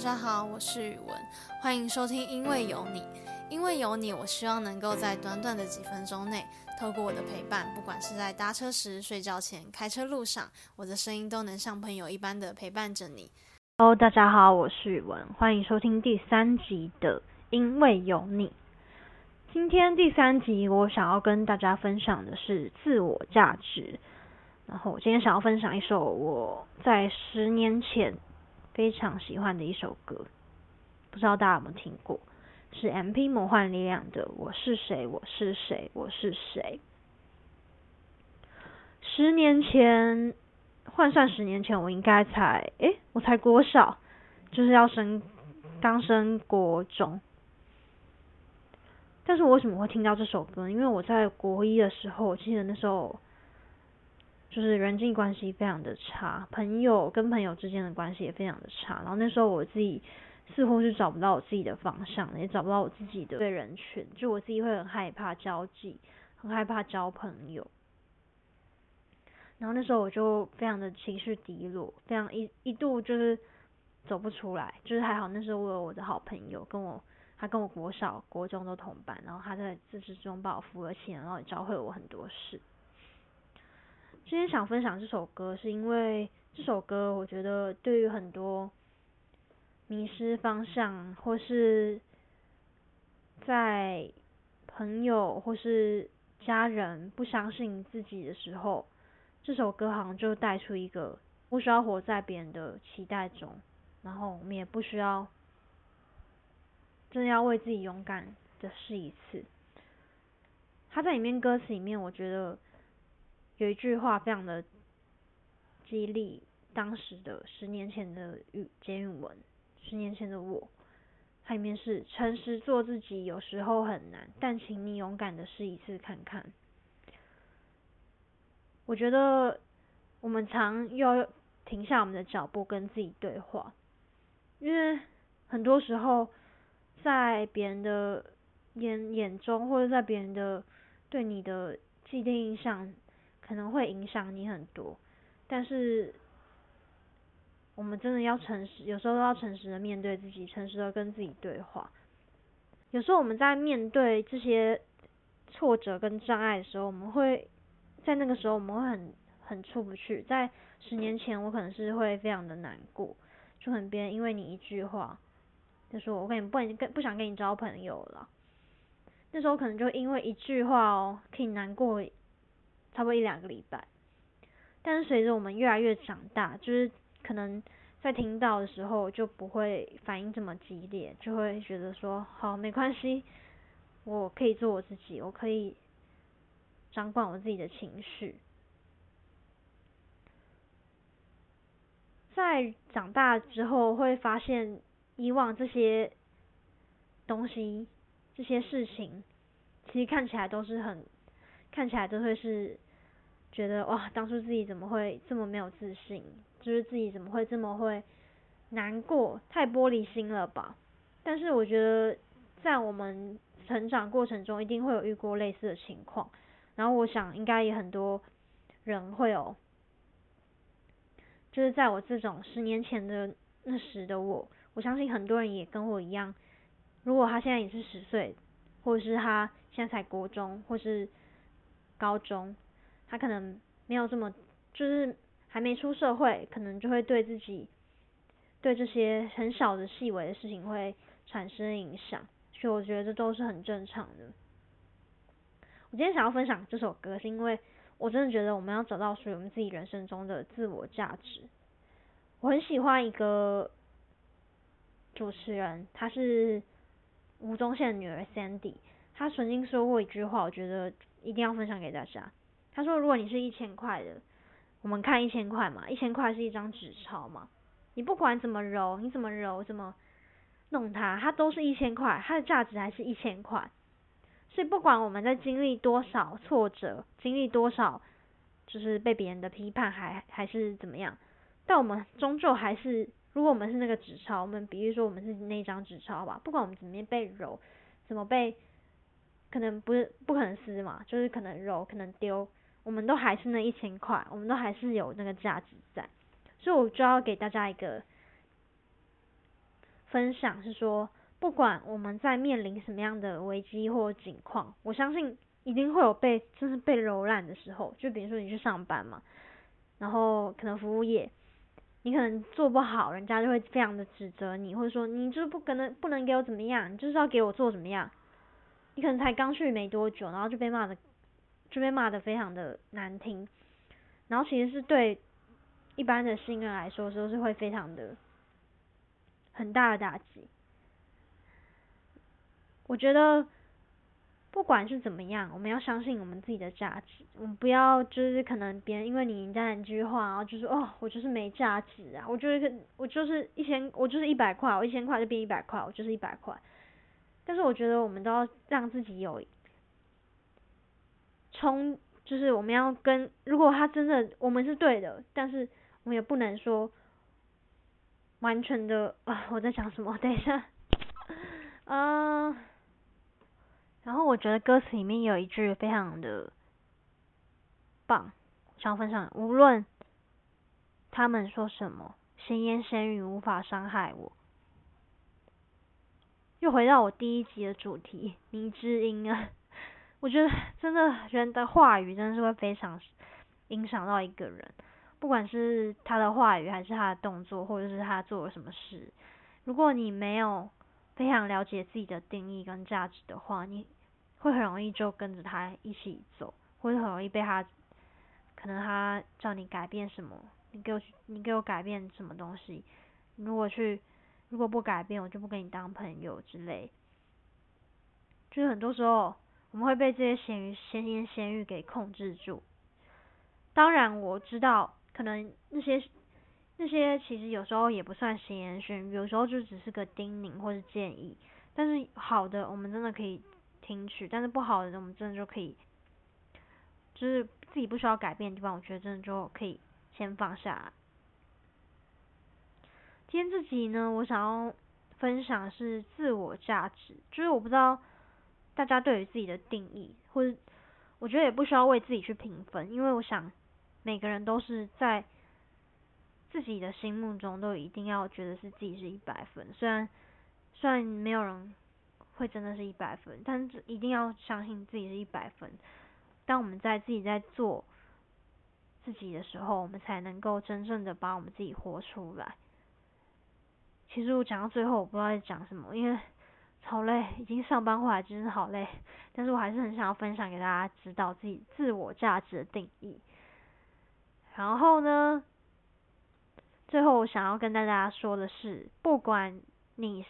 大家好，我是宇文，欢迎收听《因为有你》。因为有你，我希望能够在短短的几分钟内，透过我的陪伴，不管是在搭车时、睡觉前、开车路上，我的声音都能像朋友一般的陪伴着你。Hello，大家好，我是宇文，欢迎收听第三集的《因为有你》。今天第三集，我想要跟大家分享的是自我价值。然后，我今天想要分享一首我在十年前非常喜欢的一首歌，不知道大家有没有听过？是 M.P. 魔幻力量的《我是谁，我是谁，我是谁》。十年前，换算十年前，我应该才诶，我才国小，就是要升刚升国中。但是我为什么会听到这首歌？因为我在国一的时候，我记得那时候就是人际关系非常的差，朋友跟朋友之间的关系也非常的差。然后那时候我自己。似乎是找不到我自己的方向，也找不到我自己的对人群，就我自己会很害怕交际，很害怕交朋友。然后那时候我就非常的情绪低落，非常一一度就是走不出来。就是还好那时候我有我的好朋友跟我，他跟我国小、国中都同班，然后他在自始中把我扶了起来，然后也教会我很多事。今天想分享这首歌，是因为这首歌我觉得对于很多。迷失方向，或是在朋友或是家人不相信自己的时候，这首歌好像就带出一个不需要活在别人的期待中，然后我们也不需要真的要为自己勇敢的试一次。他在里面歌词里面，我觉得有一句话非常的激励当时的十年前的语简语文。十年前的我，它里面是诚实做自己，有时候很难，但请你勇敢的试一次看看。我觉得我们常要停下我们的脚步，跟自己对话，因为很多时候在别人的眼眼中，或者在别人的对你的既定印象，可能会影响你很多，但是。我们真的要诚实，有时候都要诚实的面对自己，诚实的跟自己对话。有时候我们在面对这些挫折跟障碍的时候，我们会在那个时候我们会很很出不去。在十年前，我可能是会非常的难过，就很别人因为你一句话，就说我跟你不跟不想跟你交朋友了。那时候可能就因为一句话哦，可以难过差不多一两个礼拜。但是随着我们越来越长大，就是。可能在听到的时候就不会反应这么激烈，就会觉得说好没关系，我可以做我自己，我可以掌管我自己的情绪。在长大之后会发现，以往这些东西、这些事情，其实看起来都是很，看起来都会是觉得哇，当初自己怎么会这么没有自信。就是自己怎么会这么会难过，太玻璃心了吧？但是我觉得在我们成长过程中，一定会有遇过类似的情况。然后我想，应该也很多人会有，就是在我这种十年前的那时的我，我相信很多人也跟我一样。如果他现在也是十岁，或者是他现在才国中或是高中，他可能没有这么就是。还没出社会，可能就会对自己，对这些很小的细微的事情会产生影响，所以我觉得这都是很正常的。我今天想要分享这首歌，是因为我真的觉得我们要找到属于我们自己人生中的自我价值。我很喜欢一个主持人，她是吴宗宪的女儿 Sandy，她曾经说过一句话，我觉得一定要分享给大家。他说：“如果你是一千块的。”我们看一千块嘛，一千块是一张纸钞嘛，你不管怎么揉，你怎么揉，怎么弄它，它都是一千块，它的价值还是一千块。所以不管我们在经历多少挫折，经历多少就是被别人的批判，还还是怎么样，但我们终究还是，如果我们是那个纸钞，我们比如说我们是那张纸钞吧，不管我们怎么被揉，怎么被，可能不是不可能撕嘛，就是可能揉，可能丢。我们都还是那一千块，我们都还是有那个价值在，所以我就要给大家一个分享是说，不管我们在面临什么样的危机或境况，我相信一定会有被就是被揉烂的时候。就比如说你去上班嘛，然后可能服务业，你可能做不好，人家就会非常的指责你，或者说你就是不可能不能给我怎么样，你就是要给我做怎么样。你可能才刚去没多久，然后就被骂的就被骂的非常的难听，然后其实是对一般的新人来说，都是会非常的。很大的打击。我觉得不管是怎么样，我们要相信我们自己的价值。我们不要就是可能别人因为你讲两句话，然后就说哦，我就是没价值啊，我就是我就是一千，我就是一百块，我一千块就变一百块，我就是一百块。但是我觉得我们都要让自己有冲，就是我们要跟，如果他真的我们是对的，但是我们也不能说。完全的啊！我在想什么？等一下，嗯，然后我觉得歌词里面有一句非常的棒，想分享。无论他们说什么，闲言闲语无法伤害我。又回到我第一集的主题，迷之音啊！我觉得真的人的话语真的是会非常影响到一个人。不管是他的话语，还是他的动作，或者是他做了什么事，如果你没有非常了解自己的定义跟价值的话，你会很容易就跟着他一起走，或者很容易被他，可能他叫你改变什么，你给我你给我改变什么东西，如果去如果不改变，我就不跟你当朋友之类。就是很多时候我们会被这些闲语闲言闲语给控制住。当然我知道。可能那些那些其实有时候也不算闲言闲语，有时候就只是个叮咛或者建议。但是好的，我们真的可以听取；但是不好的，我们真的就可以，就是自己不需要改变的地方，我觉得真的就可以先放下。今天这集呢，我想要分享是自我价值，就是我不知道大家对于自己的定义，或者我觉得也不需要为自己去评分，因为我想。每个人都是在自己的心目中都一定要觉得是自己是一百分，虽然虽然没有人会真的是一百分，但是一定要相信自己是一百分。当我们在自己在做自己的时候，我们才能够真正的把我们自己活出来。其实我讲到最后，我不知道在讲什么，因为好累，已经上班回来真的好累，但是我还是很想要分享给大家，知道自己自我价值的定义。然后呢？最后我想要跟大家说的是，不管你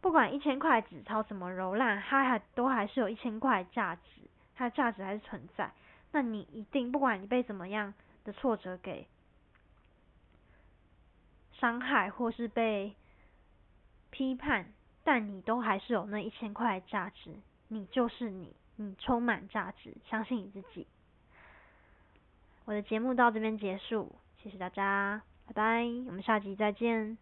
不管一千块纸钞怎么揉烂，它还都还是有一千块价值，它的价值还是存在。那你一定不管你被怎么样的挫折给伤害，或是被批判，但你都还是有那一千块价值。你就是你，你充满价值，相信你自己。我的节目到这边结束，谢谢大家，拜拜，我们下集再见。